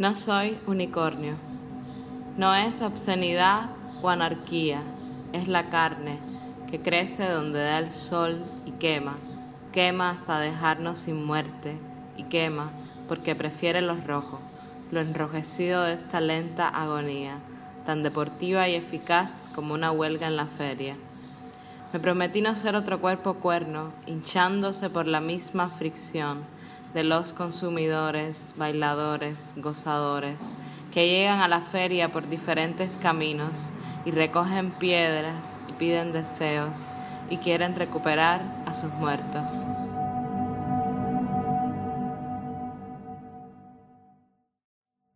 No soy unicornio. No es obscenidad o anarquía, es la carne que crece donde da el sol y quema, quema hasta dejarnos sin muerte y quema porque prefiere los rojos, lo enrojecido de esta lenta agonía, tan deportiva y eficaz como una huelga en la feria. Me prometí no ser otro cuerpo cuerno, hinchándose por la misma fricción de los consumidores, bailadores, gozadores, que llegan a la feria por diferentes caminos y recogen piedras y piden deseos y quieren recuperar a sus muertos.